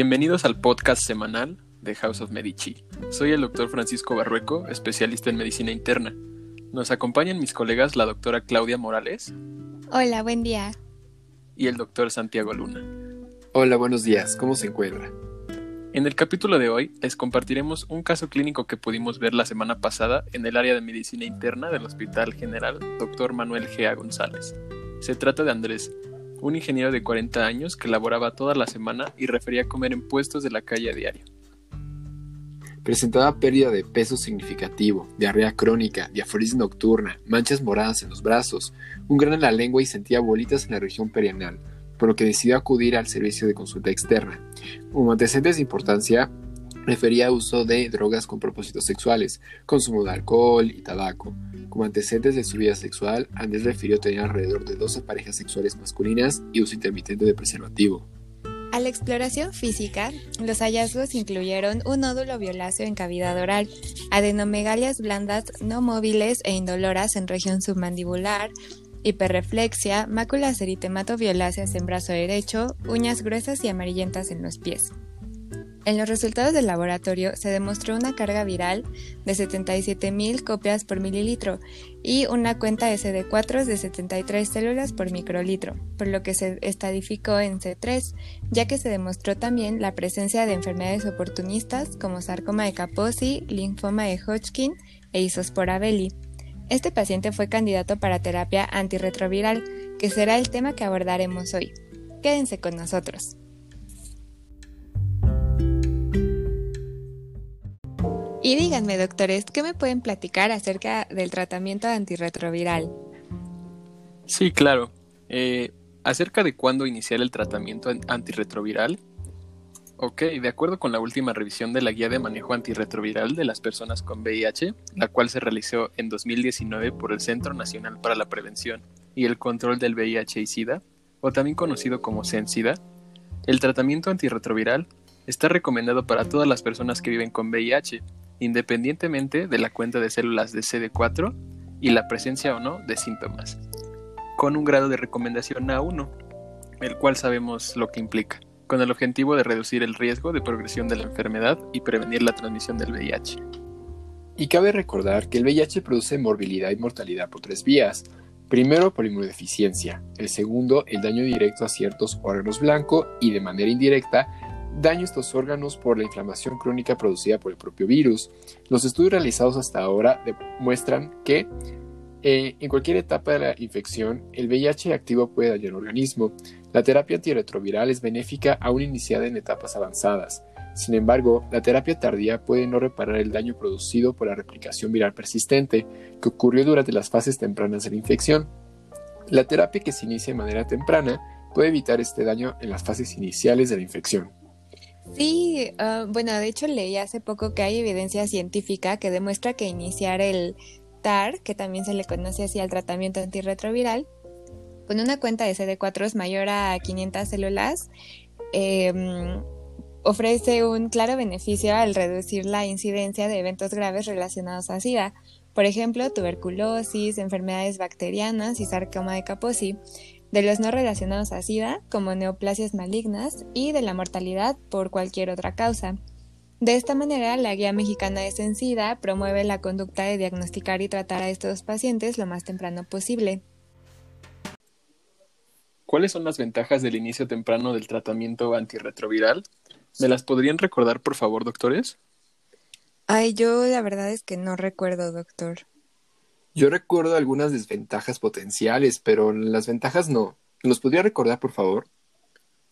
Bienvenidos al podcast semanal de House of Medici. Soy el doctor Francisco Barrueco, especialista en medicina interna. Nos acompañan mis colegas la doctora Claudia Morales. Hola, buen día. Y el doctor Santiago Luna. Hola, buenos días. ¿Cómo se encuentra? En el capítulo de hoy les compartiremos un caso clínico que pudimos ver la semana pasada en el área de medicina interna del Hospital General Dr. Manuel G. González. Se trata de Andrés, un ingeniero de 40 años que laboraba toda la semana y refería comer en puestos de la calle a diario. Presentaba pérdida de peso significativo, diarrea crónica, diaforis nocturna, manchas moradas en los brazos, un gran en la lengua y sentía bolitas en la región perianal, por lo que decidió acudir al servicio de consulta externa. Como antecedentes de importancia, refería uso de drogas con propósitos sexuales, consumo de alcohol y tabaco. Como antecedentes de su vida sexual, Andrés refirió tener alrededor de 12 parejas sexuales masculinas y uso intermitente de preservativo. A la exploración física, los hallazgos incluyeron un nódulo violáceo en cavidad oral, adenomegalias blandas no móviles e indoloras en región submandibular, hiperreflexia, máculas eritematoviolaceas en brazo derecho, uñas gruesas y amarillentas en los pies. En los resultados del laboratorio se demostró una carga viral de 77.000 copias por mililitro y una cuenta CD4 de 73 células por microlitro, por lo que se estadificó en C3, ya que se demostró también la presencia de enfermedades oportunistas como sarcoma de Kaposi, linfoma de Hodgkin e isospora belli. Este paciente fue candidato para terapia antirretroviral, que será el tema que abordaremos hoy. Quédense con nosotros. Y díganme, doctores, ¿qué me pueden platicar acerca del tratamiento antirretroviral? Sí, claro. Eh, acerca de cuándo iniciar el tratamiento antirretroviral. Ok, de acuerdo con la última revisión de la guía de manejo antirretroviral de las personas con VIH, la cual se realizó en 2019 por el Centro Nacional para la Prevención y el Control del VIH y SIDA, o también conocido como CENSIDA, el tratamiento antirretroviral está recomendado para todas las personas que viven con VIH, independientemente de la cuenta de células de CD4 y la presencia o no de síntomas, con un grado de recomendación A1, el cual sabemos lo que implica, con el objetivo de reducir el riesgo de progresión de la enfermedad y prevenir la transmisión del VIH. Y cabe recordar que el VIH produce morbilidad y mortalidad por tres vías. Primero, por inmunodeficiencia. El segundo, el daño directo a ciertos órganos blancos y de manera indirecta, daño a estos órganos por la inflamación crónica producida por el propio virus. Los estudios realizados hasta ahora demuestran que eh, en cualquier etapa de la infección, el VIH activo puede dañar el organismo. La terapia antirretroviral es benéfica aún iniciada en etapas avanzadas. Sin embargo, la terapia tardía puede no reparar el daño producido por la replicación viral persistente que ocurrió durante las fases tempranas de la infección. La terapia que se inicia de manera temprana puede evitar este daño en las fases iniciales de la infección. Sí, ah, bueno, de hecho leí hace poco que hay evidencia científica que demuestra que iniciar el TAR, que también se le conoce así al tratamiento antirretroviral, con una cuenta de CD4 es mayor a 500 células, em, ofrece un claro beneficio al reducir la incidencia de eventos graves relacionados a SIDA, por ejemplo, tuberculosis, enfermedades bacterianas y sarcoma de Kaposi de los no relacionados a SIDA, como neoplasias malignas, y de la mortalidad por cualquier otra causa. De esta manera, la Guía Mexicana de SIDA promueve la conducta de diagnosticar y tratar a estos pacientes lo más temprano posible. ¿Cuáles son las ventajas del inicio temprano del tratamiento antirretroviral? ¿Me las podrían recordar, por favor, doctores? Ay, yo la verdad es que no recuerdo, doctor. Yo recuerdo algunas desventajas potenciales, pero las ventajas no. ¿Los podría recordar, por favor?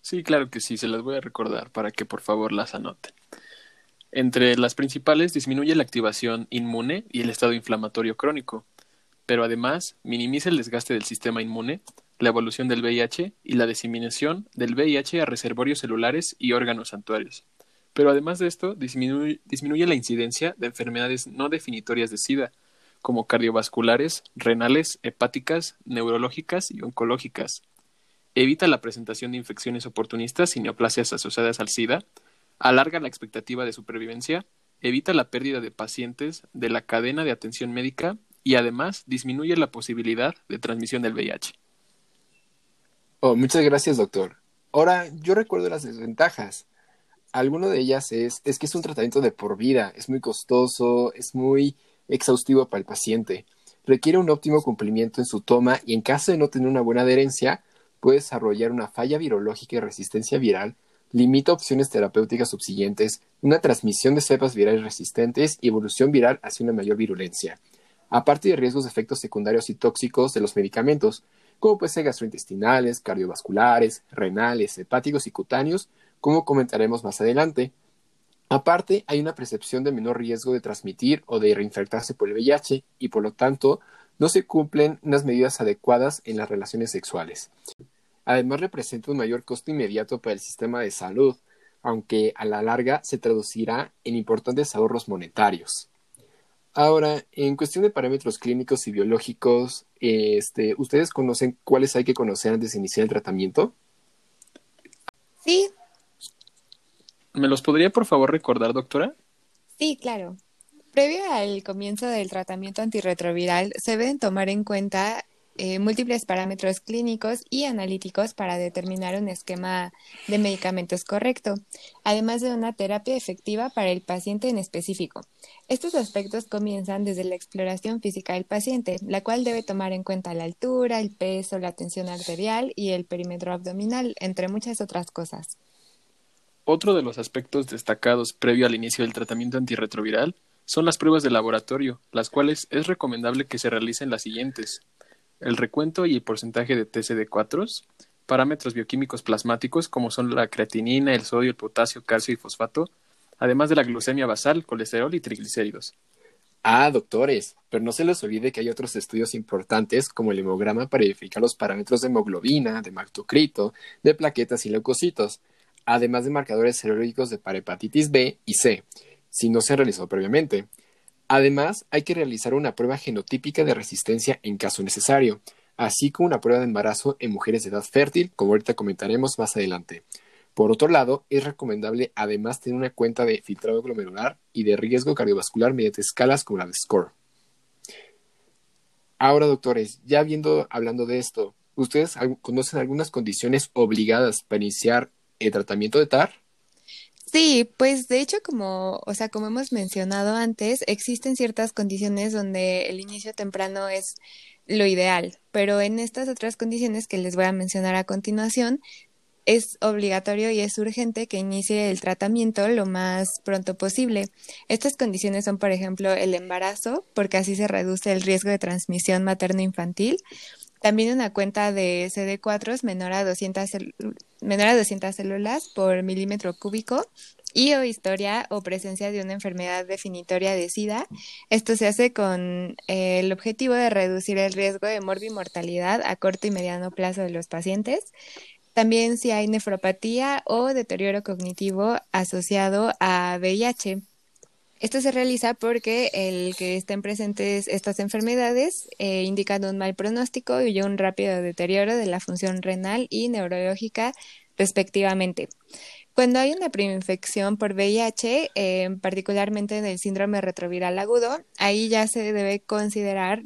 Sí, claro que sí, se las voy a recordar para que por favor las anoten. Entre las principales disminuye la activación inmune y el estado inflamatorio crónico, pero además minimiza el desgaste del sistema inmune, la evolución del VIH y la diseminación del VIH a reservorios celulares y órganos santuarios. Pero además de esto, disminuye, disminuye la incidencia de enfermedades no definitorias de SIDA, como cardiovasculares, renales, hepáticas, neurológicas y oncológicas. Evita la presentación de infecciones oportunistas y neoplasias asociadas al SIDA, alarga la expectativa de supervivencia, evita la pérdida de pacientes de la cadena de atención médica y además disminuye la posibilidad de transmisión del VIH. Oh, muchas gracias, doctor. Ahora, yo recuerdo las desventajas. alguno de ellas es, es que es un tratamiento de por vida, es muy costoso, es muy exhaustivo para el paciente. Requiere un óptimo cumplimiento en su toma y en caso de no tener una buena adherencia, puede desarrollar una falla virológica y resistencia viral, limita opciones terapéuticas subsiguientes, una transmisión de cepas virales resistentes y evolución viral hacia una mayor virulencia, aparte de riesgos de efectos secundarios y tóxicos de los medicamentos, como puede ser gastrointestinales, cardiovasculares, renales, hepáticos y cutáneos, como comentaremos más adelante. Aparte, hay una percepción de menor riesgo de transmitir o de reinfectarse por el VIH y por lo tanto no se cumplen unas medidas adecuadas en las relaciones sexuales. Además, representa un mayor costo inmediato para el sistema de salud, aunque a la larga se traducirá en importantes ahorros monetarios. Ahora, en cuestión de parámetros clínicos y biológicos, este, ¿ustedes conocen cuáles hay que conocer antes de iniciar el tratamiento? Sí. ¿Me los podría por favor recordar, doctora? Sí, claro. Previo al comienzo del tratamiento antirretroviral, se deben tomar en cuenta eh, múltiples parámetros clínicos y analíticos para determinar un esquema de medicamentos correcto, además de una terapia efectiva para el paciente en específico. Estos aspectos comienzan desde la exploración física del paciente, la cual debe tomar en cuenta la altura, el peso, la tensión arterial y el perímetro abdominal, entre muchas otras cosas. Otro de los aspectos destacados previo al inicio del tratamiento antirretroviral son las pruebas de laboratorio, las cuales es recomendable que se realicen las siguientes el recuento y el porcentaje de TCD4, parámetros bioquímicos plasmáticos como son la creatinina, el sodio, el potasio, calcio y fosfato, además de la glucemia basal, colesterol y triglicéridos. Ah, doctores, pero no se les olvide que hay otros estudios importantes como el hemograma para verificar los parámetros de hemoglobina, de maltocrito, de plaquetas y leucocitos, además de marcadores serológicos de parahepatitis B y C, si no se realizó previamente. Además, hay que realizar una prueba genotípica de resistencia en caso necesario, así como una prueba de embarazo en mujeres de edad fértil, como ahorita comentaremos más adelante. Por otro lado, es recomendable además tener una cuenta de filtrado glomerular y de riesgo cardiovascular mediante escalas como la de SCORE. Ahora, doctores, ya viendo hablando de esto, ¿ustedes conocen algunas condiciones obligadas para iniciar el tratamiento de TAR? Sí, pues de hecho, como, o sea, como hemos mencionado antes, existen ciertas condiciones donde el inicio temprano es lo ideal, pero en estas otras condiciones que les voy a mencionar a continuación, es obligatorio y es urgente que inicie el tratamiento lo más pronto posible. Estas condiciones son, por ejemplo, el embarazo, porque así se reduce el riesgo de transmisión materno-infantil, también una cuenta de CD4 menor a 200, menor a 200 células por milímetro cúbico y o historia o presencia de una enfermedad definitoria de SIDA. Esto se hace con eh, el objetivo de reducir el riesgo de morbimortalidad a corto y mediano plazo de los pacientes. También si hay nefropatía o deterioro cognitivo asociado a VIH. Esto se realiza porque el que estén presentes estas enfermedades eh, indican un mal pronóstico y un rápido deterioro de la función renal y neurológica respectivamente. Cuando hay una infección por VIH, eh, particularmente en el síndrome retroviral agudo, ahí ya se debe considerar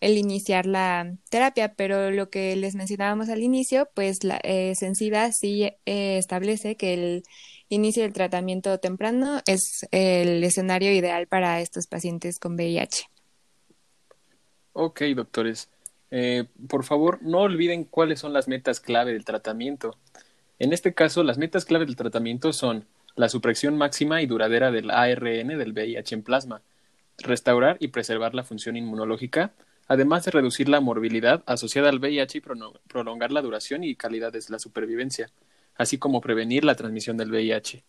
el iniciar la terapia, pero lo que les mencionábamos al inicio, pues la eh, Sensida sí eh, establece que el inicio del tratamiento temprano es el escenario ideal para estos pacientes con VIH. Ok, doctores. Eh, por favor, no olviden cuáles son las metas clave del tratamiento. En este caso, las metas clave del tratamiento son la supresión máxima y duradera del ARN del VIH en plasma, restaurar y preservar la función inmunológica, además de reducir la morbilidad asociada al VIH y prolongar la duración y calidad de la supervivencia así como prevenir la transmisión del VIH.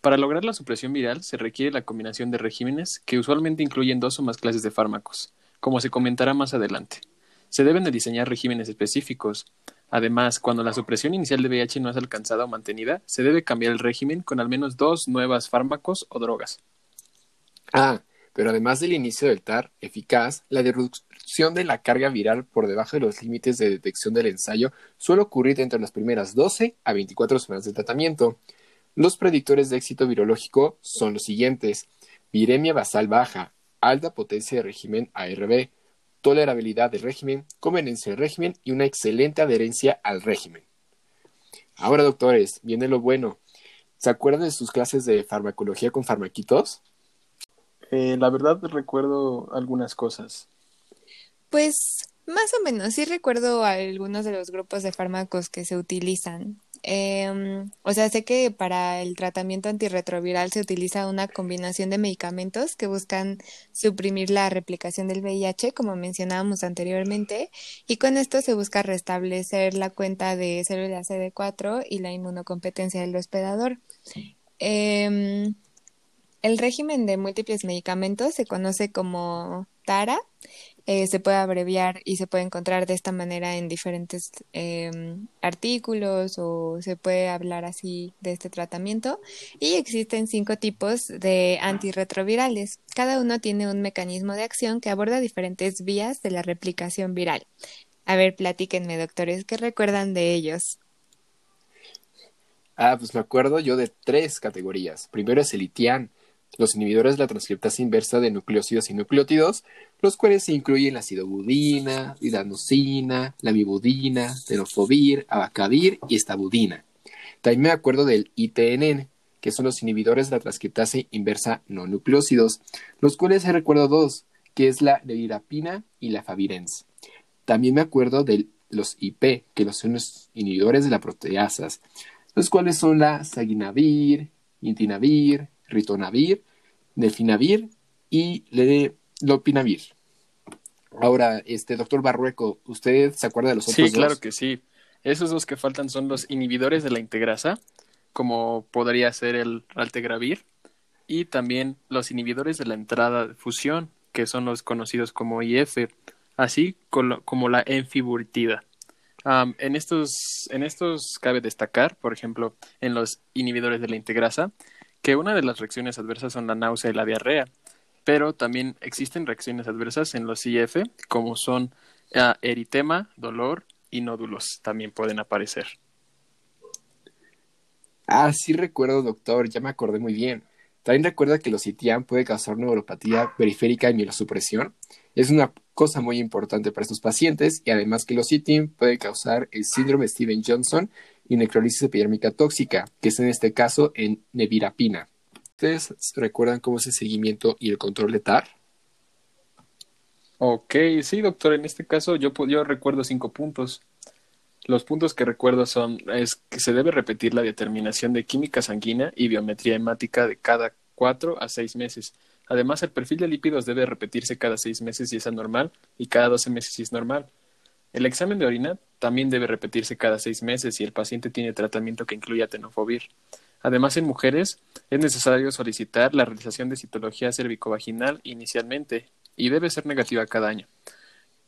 Para lograr la supresión viral se requiere la combinación de regímenes que usualmente incluyen dos o más clases de fármacos, como se comentará más adelante. Se deben de diseñar regímenes específicos. Además, cuando la supresión inicial de VIH no es alcanzada o mantenida, se debe cambiar el régimen con al menos dos nuevas fármacos o drogas. Ah, pero además del inicio del TAR eficaz, la reducción de la carga viral por debajo de los límites de detección del ensayo suele ocurrir entre las primeras 12 a 24 semanas de tratamiento. Los predictores de éxito virológico son los siguientes: viremia basal baja, alta potencia de régimen ARB, tolerabilidad del régimen, conveniencia del régimen y una excelente adherencia al régimen. Ahora, doctores, viene lo bueno. ¿Se acuerdan de sus clases de farmacología con farmaquitos? Eh, la verdad recuerdo algunas cosas. Pues más o menos, sí recuerdo algunos de los grupos de fármacos que se utilizan. Em, o sea, sé que para el tratamiento antirretroviral se utiliza una combinación de medicamentos que buscan suprimir la replicación del VIH, como mencionábamos anteriormente, y con esto se busca restablecer la cuenta de células CD4 y la inmunocompetencia del hospedador. Em, el régimen de múltiples medicamentos se conoce como TARA eh, se puede abreviar y se puede encontrar de esta manera en diferentes em, artículos o se puede hablar así de este tratamiento. Y existen cinco tipos de antirretrovirales. Cada uno tiene un mecanismo de acción que aborda diferentes vías de la replicación viral. A ver, platíquenme, doctores, ¿qué recuerdan de ellos? Ah, pues me acuerdo yo de tres categorías. Primero es el ITIAN, los inhibidores de la transcriptasa inversa de nucleócidos y nucleótidos, los cuales incluyen la acidobudina, lidanosina, la bibudina, tenofovir, abacavir y estabudina. También me acuerdo del ITNN, que son los inhibidores de la transcriptasa inversa no nucleócidos, los cuales se recuerdo dos, que es la nevirapina y la favirens. También me acuerdo de los IP, que son los inhibidores de las proteasas, los cuales son la saginavir, intinavir, ritonavir, delfinavir y lopinavir. Ahora, este doctor Barrueco, ¿usted se acuerda de los otros Sí, claro que sí. Esos dos que faltan son los inhibidores de la integrasa, como podría ser el altegravir, y también los inhibidores de la entrada de fusión, que son los conocidos como IF, así como la enfiburitida. en, estos, en estos cabe destacar, por ejemplo, en los inhibidores de la integrasa, que una de las reacciones adversas son la náusea y la diarrea, pero también existen reacciones adversas en los IF, como son ah, eritema, dolor y nódulos, también pueden aparecer. Ah, sí recuerdo, doctor, ya me acordé muy bien. También recuerda que los ITIAN puede causar neuropatía periférica y mielosupresión. Es una cosa muy importante para estos pacientes y además que los ITIAN puede causar el síndrome Steven Johnson y necrólisis epidérmica tóxica, que es en este caso en nevirapina. ¿Ustedes recuerdan cómo es el seguimiento y el control de TAR? Ok, sí, doctor, en este caso yo, yo recuerdo cinco puntos. Los puntos que recuerdo son es que se debe repetir la determinación de química sanguínea y biometría hemática de cada cuatro a seis meses. Además, el perfil de lípidos debe repetirse cada seis meses si es anormal y cada doce meses si es normal. El examen de orina también debe repetirse cada seis meses si el paciente tiene tratamiento que incluya tenofovir. Además, en mujeres es necesario solicitar la realización de citología cervicovaginal inicialmente y debe ser negativa cada año.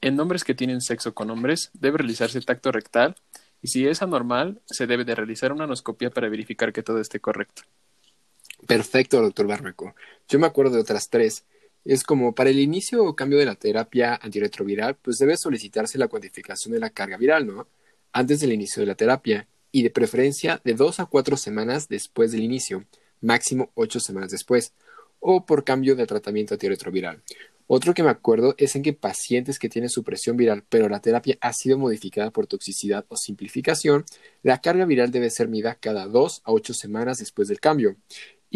En hombres que tienen sexo con hombres debe realizarse tacto rectal y si es anormal se debe de realizar una anoscopia para verificar que todo esté correcto. Perfecto, doctor Barbeco. Yo me acuerdo de otras tres es como para el inicio o cambio de la terapia antirretroviral, pues debe solicitarse la cuantificación de la carga viral, ¿no? Antes del inicio de la terapia y de preferencia de dos a cuatro semanas después del inicio, máximo ocho semanas después, o por cambio de tratamiento antirretroviral. Otro que me acuerdo es en que pacientes que tienen supresión viral, pero la terapia ha sido modificada por toxicidad o simplificación, la carga viral debe ser medida cada dos a ocho semanas después del cambio.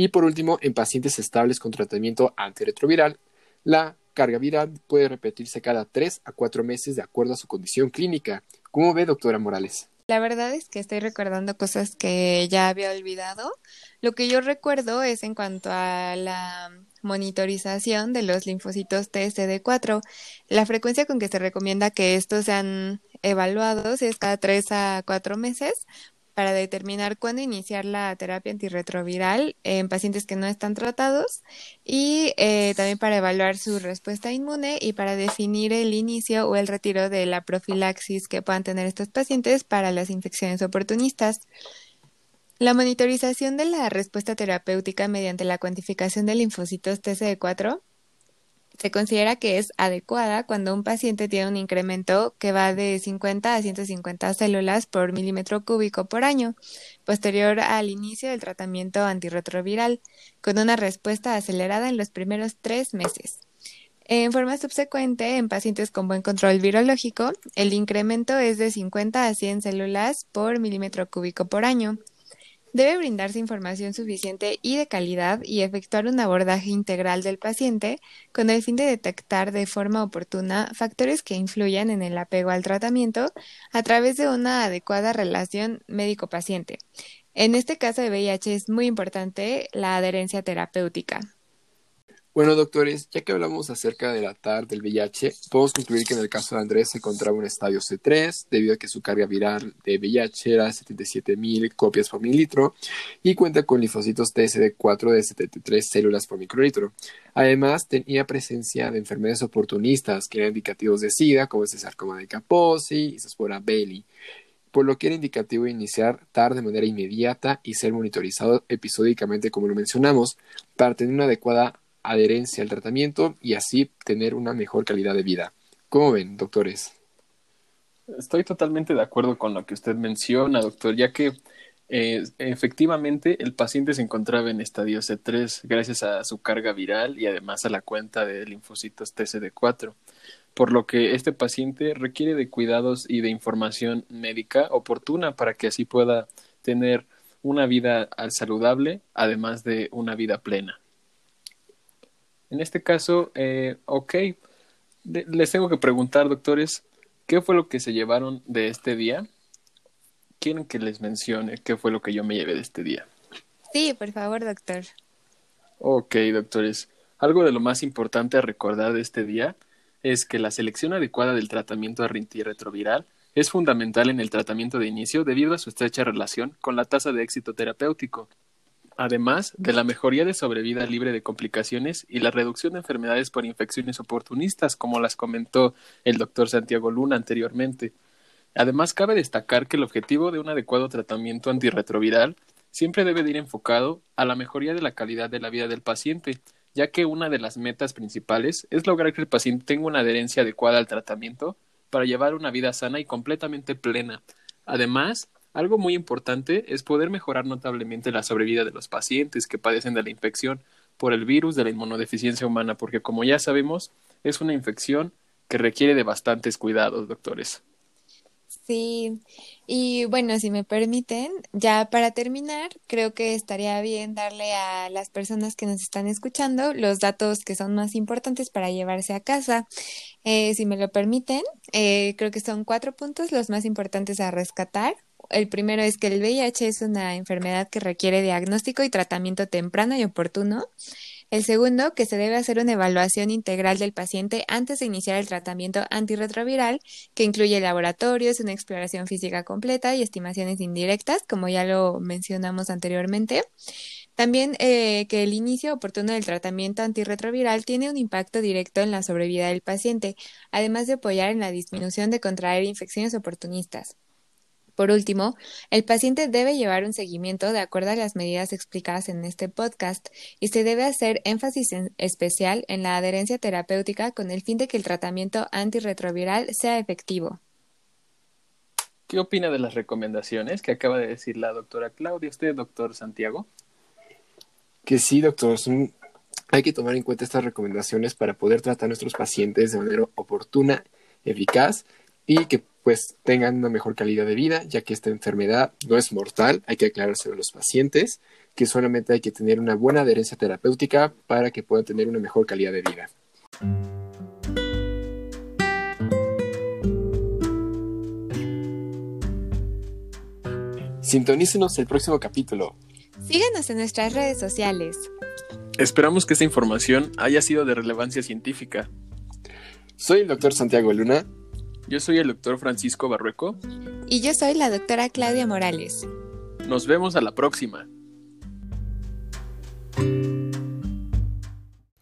Y por último, en pacientes estables con tratamiento antirretroviral, la carga viral puede repetirse cada 3 a 4 meses de acuerdo a su condición clínica. ¿Cómo ve, doctora Morales? La verdad es que estoy recordando cosas que ya había olvidado. Lo que yo recuerdo es en cuanto a la monitorización de los linfocitos TSD4. La frecuencia con que se recomienda que estos sean evaluados es cada 3 a 4 meses para determinar cuándo iniciar la terapia antirretroviral en pacientes que no están tratados y eh, también para evaluar su respuesta inmune y para definir el inicio o el retiro de la profilaxis que puedan tener estos pacientes para las infecciones oportunistas. La monitorización de la respuesta terapéutica mediante la cuantificación de linfocitos TCD4 se considera que es adecuada cuando un paciente tiene un incremento que va de 50 a 150 células por milímetro cúbico por año, posterior al inicio del tratamiento antirretroviral, con una respuesta acelerada en los primeros tres meses. En forma subsecuente, en pacientes con buen control virológico, el incremento es de 50 a 100 células por milímetro cúbico por año. Debe brindarse información suficiente y de calidad y efectuar un abordaje integral del paciente con el fin de detectar de forma oportuna factores que influyan en el apego al tratamiento a través de una adecuada relación médico-paciente. En este caso de VIH es muy importante la adherencia terapéutica. Bueno, doctores, ya que hablamos acerca de la TAR del VIH, podemos concluir que en el caso de Andrés se encontraba en estadio C3, debido a que su carga viral de VIH era 77.000 copias por mililitro y cuenta con linfocitos TSD4 de 73 células por microlitro. Además, tenía presencia de enfermedades oportunistas que eran indicativos de SIDA, como este sarcoma de Kaposi y Saspora Bailey por lo que era indicativo iniciar TAR de manera inmediata y ser monitorizado episódicamente como lo mencionamos, para tener una adecuada adherencia al tratamiento y así tener una mejor calidad de vida. ¿Cómo ven, doctores? Estoy totalmente de acuerdo con lo que usted menciona, doctor, ya que eh, efectivamente el paciente se encontraba en estadio C3 gracias a su carga viral y además a la cuenta de linfocitos TCD4, por lo que este paciente requiere de cuidados y de información médica oportuna para que así pueda tener una vida saludable, además de una vida plena. En este caso, eh, ok, les tengo que preguntar, doctores, ¿qué fue lo que se llevaron de este día? ¿Quieren que les mencione qué fue lo que yo me llevé de este día? Sí, por favor, doctor. Ok, doctores. Algo de lo más importante a recordar de este día es que la selección adecuada del tratamiento antirretroviral es fundamental en el tratamiento de inicio debido a su estrecha relación con la tasa de éxito terapéutico además de la mejoría de sobrevida libre de complicaciones y la reducción de enfermedades por infecciones oportunistas, como las comentó el doctor Santiago Luna anteriormente. Además, cabe destacar que el objetivo de un adecuado tratamiento antirretroviral siempre debe ir enfocado a la mejoría de la calidad de la vida del paciente, ya que una de las metas principales es lograr que el paciente tenga una adherencia adecuada al tratamiento para llevar una vida sana y completamente plena. Además, algo muy importante es poder mejorar notablemente la sobrevida de los pacientes que padecen de la infección por el virus de la inmunodeficiencia humana, porque como ya sabemos, es una infección que requiere de bastantes cuidados, doctores. Sí, y bueno, si me permiten, ya para terminar, creo que estaría bien darle a las personas que nos están escuchando los datos que son más importantes para llevarse a casa. Eh, si me lo permiten, eh, creo que son cuatro puntos los más importantes a rescatar. El primero es que el VIH es una enfermedad que requiere diagnóstico y tratamiento temprano y oportuno. El segundo, que se debe hacer una evaluación integral del paciente antes de iniciar el tratamiento antirretroviral, que incluye laboratorios, una exploración física completa y estimaciones indirectas, como ya lo mencionamos anteriormente. También eh, que el inicio oportuno del tratamiento antirretroviral tiene un impacto directo en la sobrevida del paciente, además de apoyar en la disminución de contraer infecciones oportunistas. Por último, el paciente debe llevar un seguimiento de acuerdo a las medidas explicadas en este podcast y se debe hacer énfasis especial en la adherencia terapéutica con el fin de que el tratamiento antirretroviral sea efectivo. ¿Qué opina de las recomendaciones que acaba de decir la doctora Claudia? ¿Usted, doctor Santiago? Que sí, doctor. Hay que tomar en cuenta estas recomendaciones para poder tratar a nuestros pacientes de manera oportuna, eficaz y que pues tengan una mejor calidad de vida, ya que esta enfermedad no es mortal, hay que aclarárselo a los pacientes, que solamente hay que tener una buena adherencia terapéutica para que puedan tener una mejor calidad de vida. Sintonícenos el próximo capítulo. Síguenos en nuestras redes sociales. Esperamos que esta información haya sido de relevancia científica. Soy el doctor Santiago Luna yo soy el doctor Francisco Barrueco. Y yo soy la doctora Claudia Morales. Nos vemos a la próxima.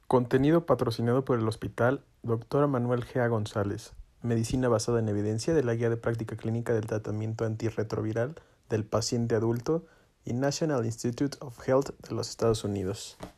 Contenido patrocinado por el Hospital Dr. Manuel G. González. Medicina basada en evidencia de la Guía de Práctica Clínica del Tratamiento Antirretroviral del Paciente Adulto y National Institute of Health de los Estados Unidos.